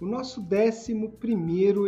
o nosso 11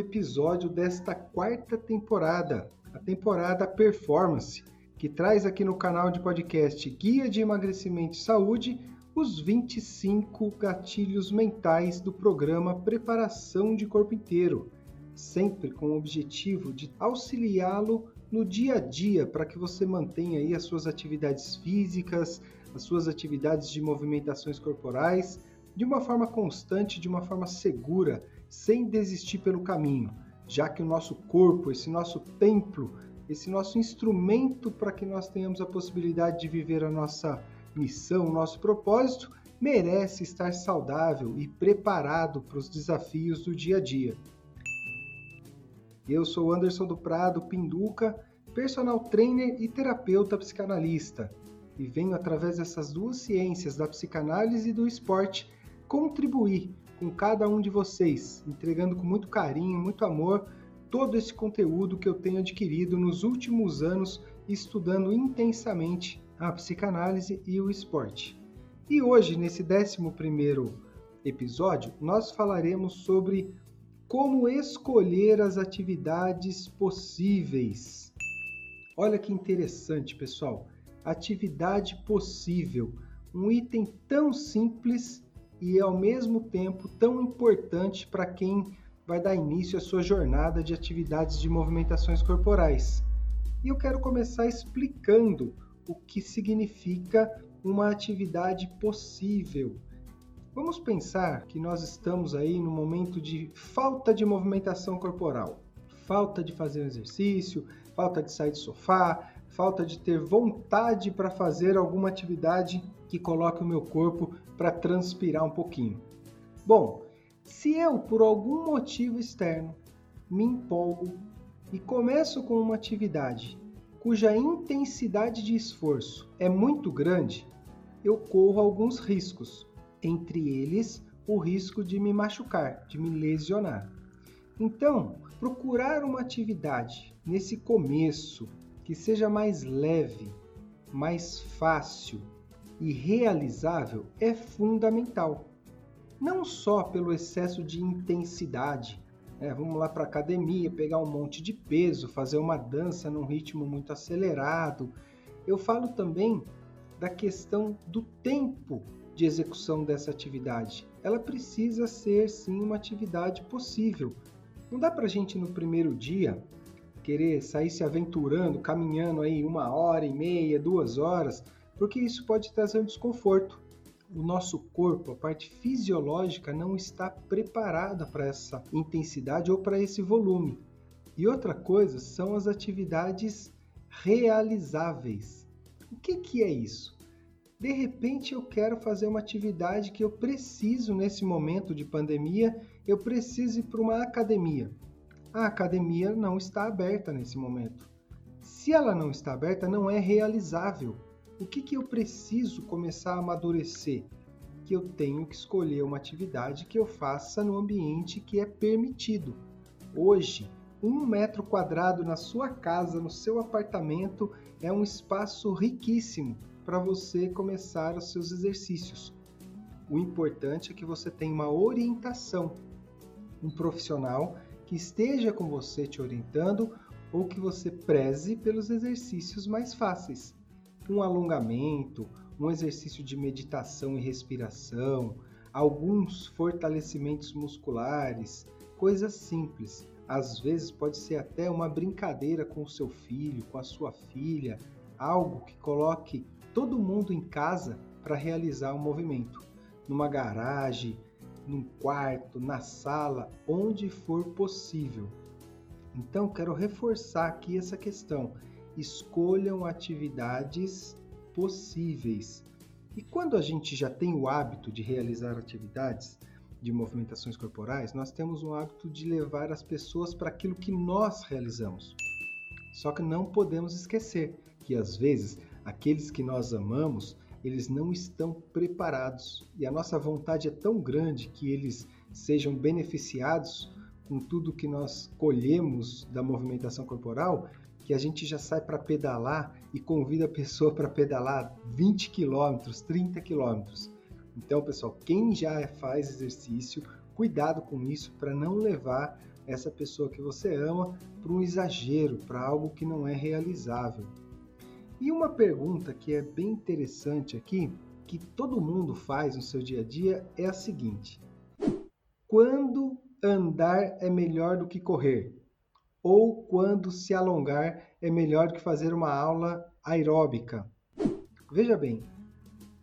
episódio desta quarta temporada, a temporada Performance, que traz aqui no canal de podcast Guia de Emagrecimento e Saúde os 25 gatilhos mentais do programa Preparação de Corpo Inteiro, sempre com o objetivo de auxiliá-lo no dia a dia para que você mantenha aí as suas atividades físicas, as suas atividades de movimentações corporais de uma forma constante, de uma forma segura, sem desistir pelo caminho, já que o nosso corpo, esse nosso templo, esse nosso instrumento para que nós tenhamos a possibilidade de viver a nossa missão, o nosso propósito, merece estar saudável e preparado para os desafios do dia a dia. Eu sou Anderson do Prado Pinduca, personal trainer e terapeuta psicanalista, e venho através dessas duas ciências, da psicanálise e do esporte, contribuir com cada um de vocês, entregando com muito carinho, muito amor, todo esse conteúdo que eu tenho adquirido nos últimos anos estudando intensamente a psicanálise e o esporte. E hoje, nesse 11 episódio, nós falaremos sobre como escolher as atividades possíveis. Olha que interessante, pessoal. Atividade possível, um item tão simples e ao mesmo tempo tão importante para quem vai dar início à sua jornada de atividades de movimentações corporais. E eu quero começar explicando o que significa uma atividade possível. Vamos pensar que nós estamos aí no momento de falta de movimentação corporal, falta de fazer exercício, falta de sair do sofá, falta de ter vontade para fazer alguma atividade que coloque o meu corpo para transpirar um pouquinho. Bom, se eu por algum motivo externo me empolgo e começo com uma atividade cuja intensidade de esforço é muito grande, eu corro alguns riscos, entre eles o risco de me machucar, de me lesionar. Então, procurar uma atividade nesse começo que seja mais leve, mais fácil e realizável é fundamental. Não só pelo excesso de intensidade, né? vamos lá para a academia, pegar um monte de peso, fazer uma dança num ritmo muito acelerado. Eu falo também da questão do tempo de execução dessa atividade. Ela precisa ser sim uma atividade possível. Não dá para a gente no primeiro dia querer sair se aventurando, caminhando aí uma hora e meia, duas horas, porque isso pode trazer um desconforto. O nosso corpo, a parte fisiológica, não está preparada para essa intensidade ou para esse volume. E outra coisa são as atividades realizáveis. O que, que é isso? De repente eu quero fazer uma atividade que eu preciso nesse momento de pandemia, eu preciso ir para uma academia. A academia não está aberta nesse momento. Se ela não está aberta, não é realizável o que, que eu preciso começar a amadurecer? Que eu tenho que escolher uma atividade que eu faça no ambiente que é permitido. Hoje, um metro quadrado na sua casa, no seu apartamento, é um espaço riquíssimo para você começar os seus exercícios. O importante é que você tenha uma orientação, um profissional que esteja com você te orientando ou que você preze pelos exercícios mais fáceis um alongamento, um exercício de meditação e respiração, alguns fortalecimentos musculares, coisas simples. Às vezes pode ser até uma brincadeira com o seu filho, com a sua filha, algo que coloque todo mundo em casa para realizar o um movimento. Numa garagem, num quarto, na sala, onde for possível. Então, quero reforçar aqui essa questão escolham atividades possíveis. E quando a gente já tem o hábito de realizar atividades, de movimentações corporais, nós temos um hábito de levar as pessoas para aquilo que nós realizamos. Só que não podemos esquecer que às vezes aqueles que nós amamos, eles não estão preparados e a nossa vontade é tão grande que eles sejam beneficiados com tudo que nós colhemos da movimentação corporal, que a gente já sai para pedalar e convida a pessoa para pedalar 20 quilômetros, 30 quilômetros. Então, pessoal, quem já faz exercício, cuidado com isso para não levar essa pessoa que você ama para um exagero, para algo que não é realizável. E uma pergunta que é bem interessante aqui, que todo mundo faz no seu dia a dia, é a seguinte: quando andar é melhor do que correr? Ou quando se alongar é melhor do que fazer uma aula aeróbica? Veja bem,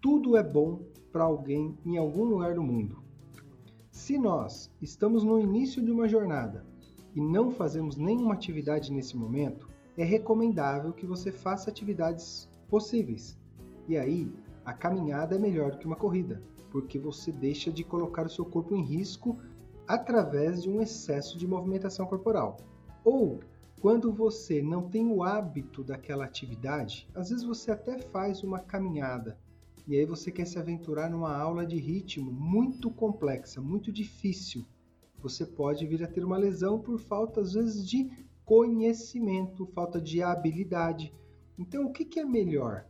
tudo é bom para alguém em algum lugar do mundo. Se nós estamos no início de uma jornada e não fazemos nenhuma atividade nesse momento, é recomendável que você faça atividades possíveis. E aí, a caminhada é melhor do que uma corrida, porque você deixa de colocar o seu corpo em risco através de um excesso de movimentação corporal. Ou quando você não tem o hábito daquela atividade, às vezes você até faz uma caminhada, e aí você quer se aventurar numa aula de ritmo muito complexa, muito difícil. Você pode vir a ter uma lesão por falta, às vezes, de conhecimento, falta de habilidade. Então, o que, que é melhor?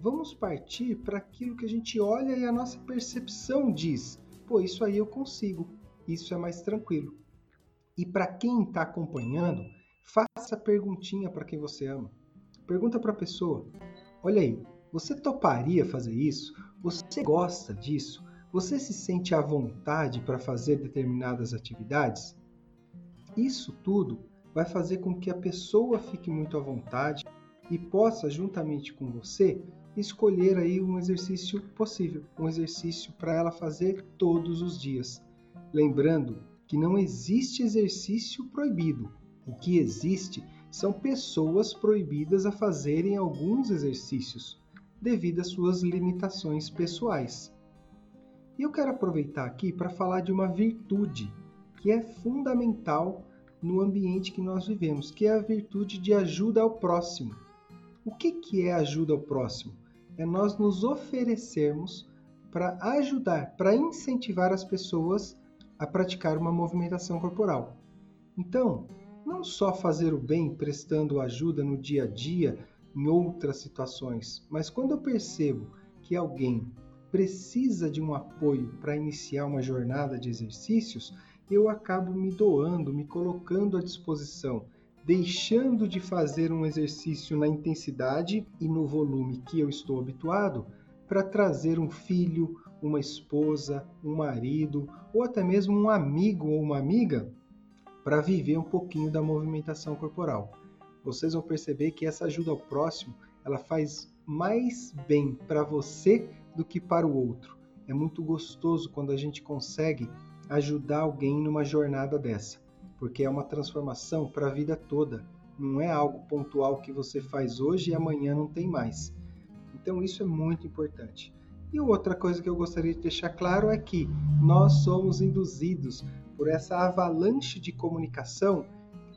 Vamos partir para aquilo que a gente olha e a nossa percepção diz: pô, isso aí eu consigo, isso é mais tranquilo. E para quem está acompanhando, faça perguntinha para quem você ama. Pergunta para a pessoa: olha aí, você toparia fazer isso? Você gosta disso? Você se sente à vontade para fazer determinadas atividades? Isso tudo vai fazer com que a pessoa fique muito à vontade e possa, juntamente com você, escolher aí um exercício possível, um exercício para ela fazer todos os dias. Lembrando que não existe exercício proibido. O que existe são pessoas proibidas a fazerem alguns exercícios devido às suas limitações pessoais. E eu quero aproveitar aqui para falar de uma virtude que é fundamental no ambiente que nós vivemos, que é a virtude de ajuda ao próximo. O que, que é ajuda ao próximo? É nós nos oferecermos para ajudar, para incentivar as pessoas a praticar uma movimentação corporal. Então, não só fazer o bem prestando ajuda no dia a dia, em outras situações, mas quando eu percebo que alguém precisa de um apoio para iniciar uma jornada de exercícios, eu acabo me doando, me colocando à disposição, deixando de fazer um exercício na intensidade e no volume que eu estou habituado para trazer um filho, uma esposa, um marido ou até mesmo um amigo ou uma amiga para viver um pouquinho da movimentação corporal vocês vão perceber que essa ajuda ao próximo, ela faz mais bem para você do que para o outro. É muito gostoso quando a gente consegue ajudar alguém numa jornada dessa, porque é uma transformação para a vida toda. Não é algo pontual que você faz hoje e amanhã não tem mais. Então isso é muito importante. E outra coisa que eu gostaria de deixar claro é que nós somos induzidos por essa avalanche de comunicação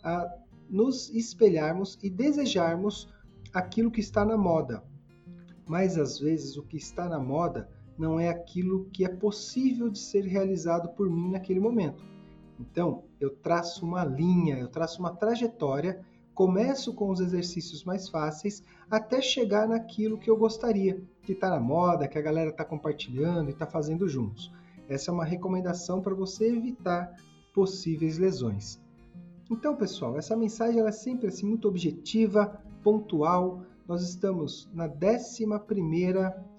a nos espelharmos e desejarmos aquilo que está na moda. Mas às vezes o que está na moda não é aquilo que é possível de ser realizado por mim naquele momento. Então, eu traço uma linha, eu traço uma trajetória, começo com os exercícios mais fáceis até chegar naquilo que eu gostaria, que está na moda, que a galera está compartilhando e está fazendo juntos. Essa é uma recomendação para você evitar possíveis lesões. Então, pessoal, essa mensagem é sempre assim muito objetiva, pontual. Nós estamos na 11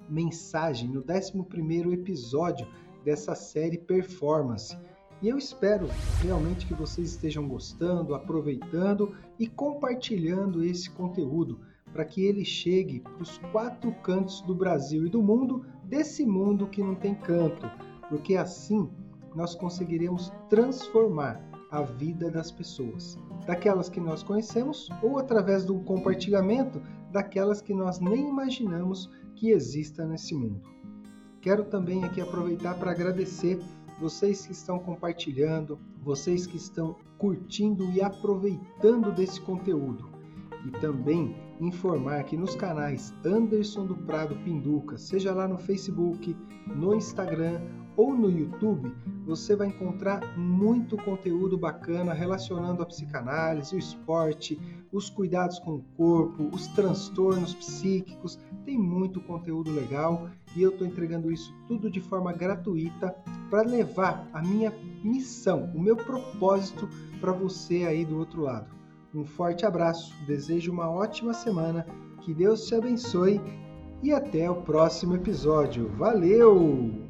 mensagem, no 11 episódio dessa série Performance. E eu espero realmente que vocês estejam gostando, aproveitando e compartilhando esse conteúdo para que ele chegue para os quatro cantos do Brasil e do mundo, desse mundo que não tem canto, porque assim nós conseguiremos transformar a vida das pessoas, daquelas que nós conhecemos ou através do compartilhamento daquelas que nós nem imaginamos que exista nesse mundo. Quero também aqui aproveitar para agradecer vocês que estão compartilhando, vocês que estão curtindo e aproveitando desse conteúdo. E também informar que nos canais Anderson do Prado Pinduca, seja lá no Facebook, no Instagram ou no YouTube, você vai encontrar muito conteúdo bacana relacionando a psicanálise, o esporte, os cuidados com o corpo, os transtornos psíquicos. Tem muito conteúdo legal e eu estou entregando isso tudo de forma gratuita para levar a minha missão, o meu propósito para você aí do outro lado. Um forte abraço, desejo uma ótima semana, que Deus te abençoe e até o próximo episódio. Valeu!